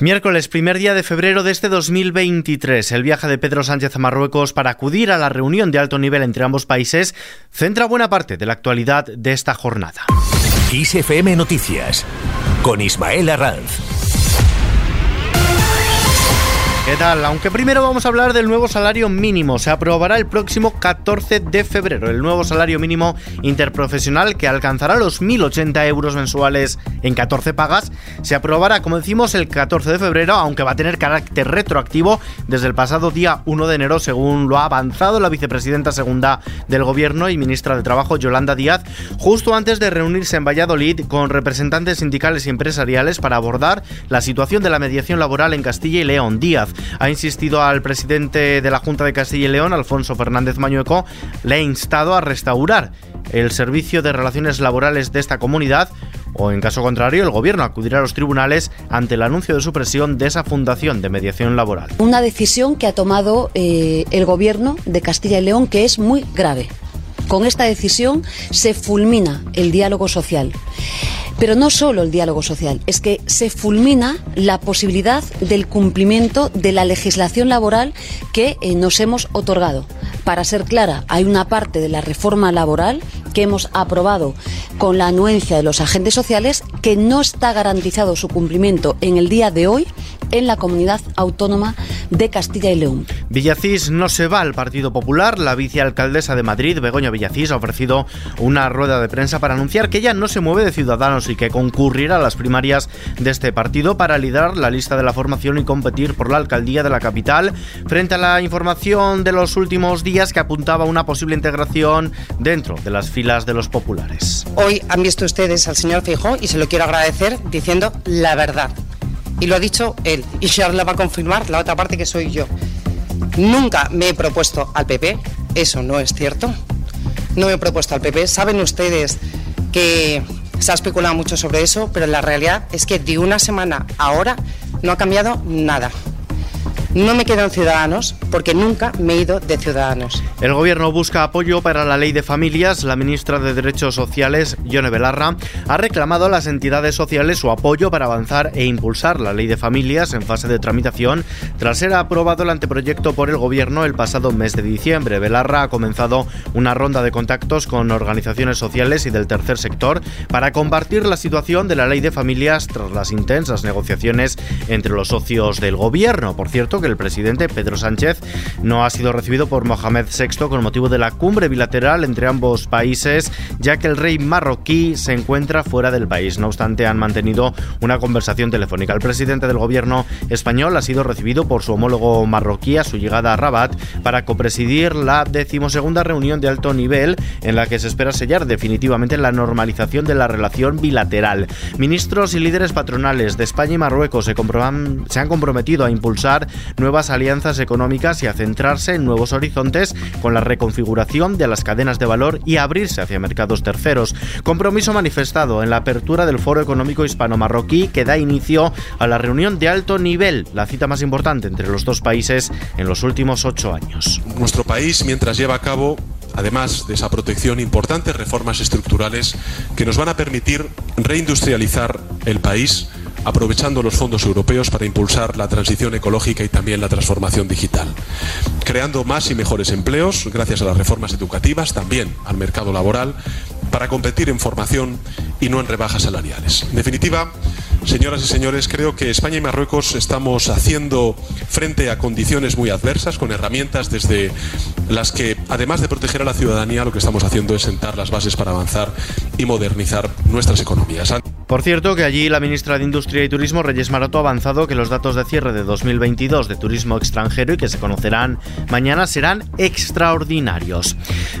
Miércoles, primer día de febrero de este 2023, el viaje de Pedro Sánchez a Marruecos para acudir a la reunión de alto nivel entre ambos países centra buena parte de la actualidad de esta jornada. ISFM Noticias con Ismael Arranz. ¿Qué tal? Aunque primero vamos a hablar del nuevo salario mínimo. Se aprobará el próximo 14 de febrero el nuevo salario mínimo interprofesional que alcanzará los 1.080 euros mensuales en 14 pagas. Se aprobará, como decimos, el 14 de febrero, aunque va a tener carácter retroactivo desde el pasado día 1 de enero, según lo ha avanzado la vicepresidenta segunda del Gobierno y ministra de Trabajo, Yolanda Díaz, justo antes de reunirse en Valladolid con representantes sindicales y empresariales para abordar la situación de la mediación laboral en Castilla y León. Díaz ha insistido al presidente de la Junta de Castilla y León, Alfonso Fernández Mañueco, le ha instado a restaurar el servicio de relaciones laborales de esta comunidad o en caso contrario el gobierno acudirá a los tribunales ante el anuncio de supresión de esa fundación de mediación laboral. Una decisión que ha tomado eh, el gobierno de Castilla y León que es muy grave. Con esta decisión se fulmina el diálogo social. Pero no solo el diálogo social, es que se fulmina la posibilidad del cumplimiento de la legislación laboral que eh, nos hemos otorgado. Para ser clara, hay una parte de la reforma laboral que hemos aprobado con la anuencia de los agentes sociales que no está garantizado su cumplimiento en el día de hoy en la comunidad autónoma de Castilla y León. Villacís no se va al Partido Popular. La vicealcaldesa de Madrid, Begoña Villacís, ha ofrecido una rueda de prensa para anunciar que ella no se mueve de Ciudadanos y que concurrirá a las primarias de este partido para liderar la lista de la formación y competir por la alcaldía de la capital. Frente a la información de los últimos días que apuntaba a una posible integración dentro de las filas de los populares. Hoy han visto ustedes al señor Feijóo y se lo quiero agradecer diciendo la verdad. Y lo ha dicho él. Y Charles va a confirmar la otra parte que soy yo. Nunca me he propuesto al PP. Eso no es cierto. No me he propuesto al PP. Saben ustedes que se ha especulado mucho sobre eso, pero la realidad es que de una semana a ahora no ha cambiado nada. No me quedan Ciudadanos porque nunca me he ido de Ciudadanos. El gobierno busca apoyo para la ley de familias. La ministra de Derechos Sociales, Yone Belarra, ha reclamado a las entidades sociales su apoyo para avanzar e impulsar la ley de familias en fase de tramitación tras ser aprobado el anteproyecto por el gobierno el pasado mes de diciembre. Belarra ha comenzado una ronda de contactos con organizaciones sociales y del tercer sector para compartir la situación de la ley de familias tras las intensas negociaciones entre los socios del gobierno. Por cierto, que el presidente Pedro Sánchez no ha sido recibido por Mohamed VI con motivo de la cumbre bilateral entre ambos países, ya que el rey marroquí se encuentra fuera del país. No obstante, han mantenido una conversación telefónica. El presidente del gobierno español ha sido recibido por su homólogo marroquí a su llegada a Rabat para copresidir la decimosegunda reunión de alto nivel en la que se espera sellar definitivamente la normalización de la relación bilateral. Ministros y líderes patronales de España y Marruecos se, se han comprometido a impulsar nuevas alianzas económicas y a centrarse en nuevos horizontes con la reconfiguración de las cadenas de valor y abrirse hacia mercados terceros. Compromiso manifestado en la apertura del Foro Económico Hispano-Marroquí que da inicio a la reunión de alto nivel, la cita más importante entre los dos países en los últimos ocho años. Nuestro país, mientras lleva a cabo además de esa protección, importantes reformas estructurales que nos van a permitir reindustrializar el país aprovechando los fondos europeos para impulsar la transición ecológica y también la transformación digital, creando más y mejores empleos gracias a las reformas educativas, también al mercado laboral, para competir en formación y no en rebajas salariales. En definitiva, Señoras y señores, creo que España y Marruecos estamos haciendo frente a condiciones muy adversas con herramientas desde las que, además de proteger a la ciudadanía, lo que estamos haciendo es sentar las bases para avanzar y modernizar nuestras economías. Por cierto, que allí la ministra de Industria y Turismo, Reyes Maroto, ha avanzado que los datos de cierre de 2022 de turismo extranjero y que se conocerán mañana serán extraordinarios.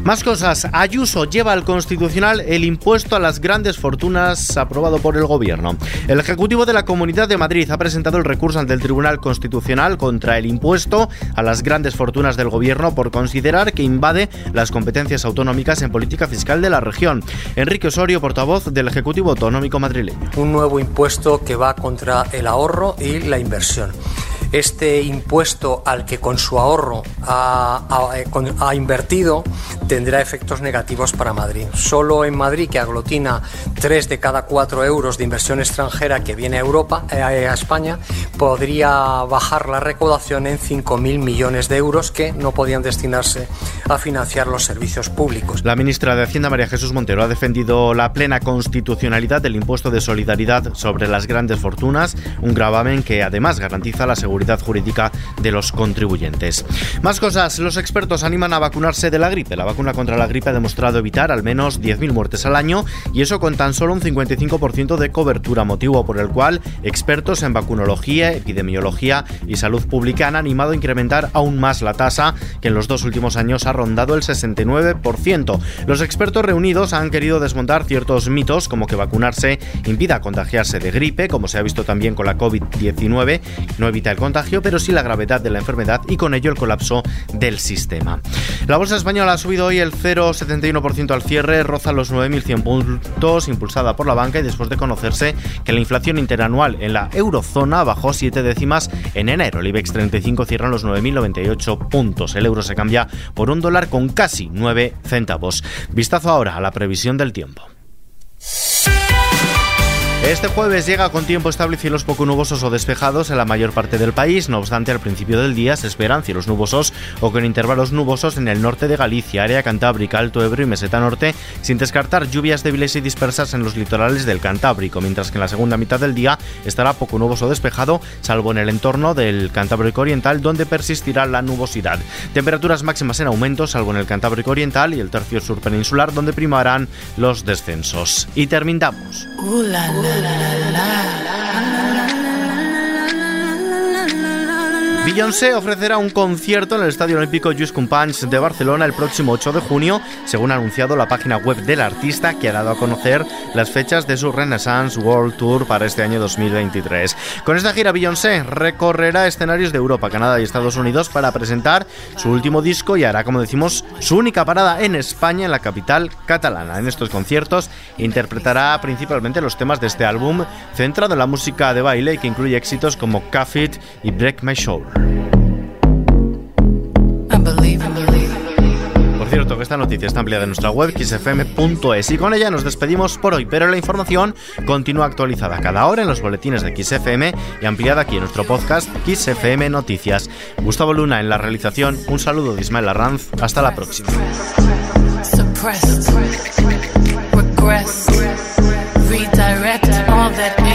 Más cosas. Ayuso lleva al Constitucional el impuesto a las grandes fortunas aprobado por el Gobierno. El Ejecutivo de la Comunidad de Madrid ha presentado el recurso ante el Tribunal Constitucional contra el impuesto a las grandes fortunas del Gobierno por considerar que invade las competencias autonómicas en política fiscal de la región. Enrique Osorio, portavoz del Ejecutivo Autonómico Madrid un nuevo impuesto que va contra el ahorro y la inversión. este impuesto al que con su ahorro ha, ha, invertido tendrá efectos negativos para Madrid. Solo en Madrid, que aglutina 3 de cada 4 euros de inversión extranjera que viene a Europa, eh, a España, podría bajar la recaudación en 5.000 millones de euros que no podían destinarse a financiar los servicios públicos. La ministra de Hacienda, María Jesús Montero, ha defendido la plena constitucionalidad del impuesto de solidaridad sobre las grandes fortunas, un gravamen que además garantiza la seguridad jurídica de los contribuyentes. Más cosas, los expertos animan a vacunarse de la gripe. La vacuna contra la gripe ha demostrado evitar al menos 10.000 muertes al año y eso con tan solo un 55% de cobertura, motivo por el cual expertos en vacunología, epidemiología y salud pública han animado a incrementar aún más la tasa, que en los dos últimos años ha rondado el 69%. Los expertos reunidos han querido desmontar ciertos mitos como que vacunarse impida contagiarse de gripe, como se ha visto también con la COVID-19, no evita el contagio, pero sí la gravedad de la enfermedad y con ello el colapso del sistema. La bolsa española ha subido hoy el 0,71% al cierre, roza los 9.100 puntos, impulsada por la banca y después de conocerse que la inflación interanual en la eurozona bajó 7 décimas en enero. El IBEX 35 cierra los 9.098 puntos. El euro se cambia por un dólar con casi 9 centavos. Vistazo ahora a la previsión del tiempo. Este jueves llega con tiempo estable cielos poco nubosos o despejados en la mayor parte del país. No obstante, al principio del día se esperan cielos nubosos o con intervalos nubosos en el norte de Galicia, área cantábrica, Alto Ebro y Meseta Norte, sin descartar lluvias débiles y dispersas en los litorales del Cantábrico, mientras que en la segunda mitad del día estará poco nuboso o despejado, salvo en el entorno del Cantábrico Oriental, donde persistirá la nubosidad. Temperaturas máximas en aumento, salvo en el Cantábrico Oriental y el tercio sur peninsular, donde primarán los descensos. Y terminamos. la la la la. Beyoncé ofrecerá un concierto en el Estadio Olímpico Just Companys de Barcelona el próximo 8 de junio, según ha anunciado la página web del artista que ha dado a conocer las fechas de su Renaissance World Tour para este año 2023. Con esta gira Beyoncé recorrerá escenarios de Europa, Canadá y Estados Unidos para presentar su último disco y hará, como decimos, su única parada en España, en la capital catalana. En estos conciertos interpretará principalmente los temas de este álbum, centrado en la música de baile que incluye éxitos como Cuff y Break My Show. Por cierto, que esta noticia está ampliada en nuestra web xfm.es y con ella nos despedimos por hoy, pero la información continúa actualizada cada hora en los boletines de XFM y ampliada aquí en nuestro podcast XFM Noticias. Gustavo Luna en la realización, un saludo de Ismael Arranz, hasta la próxima. redirect all that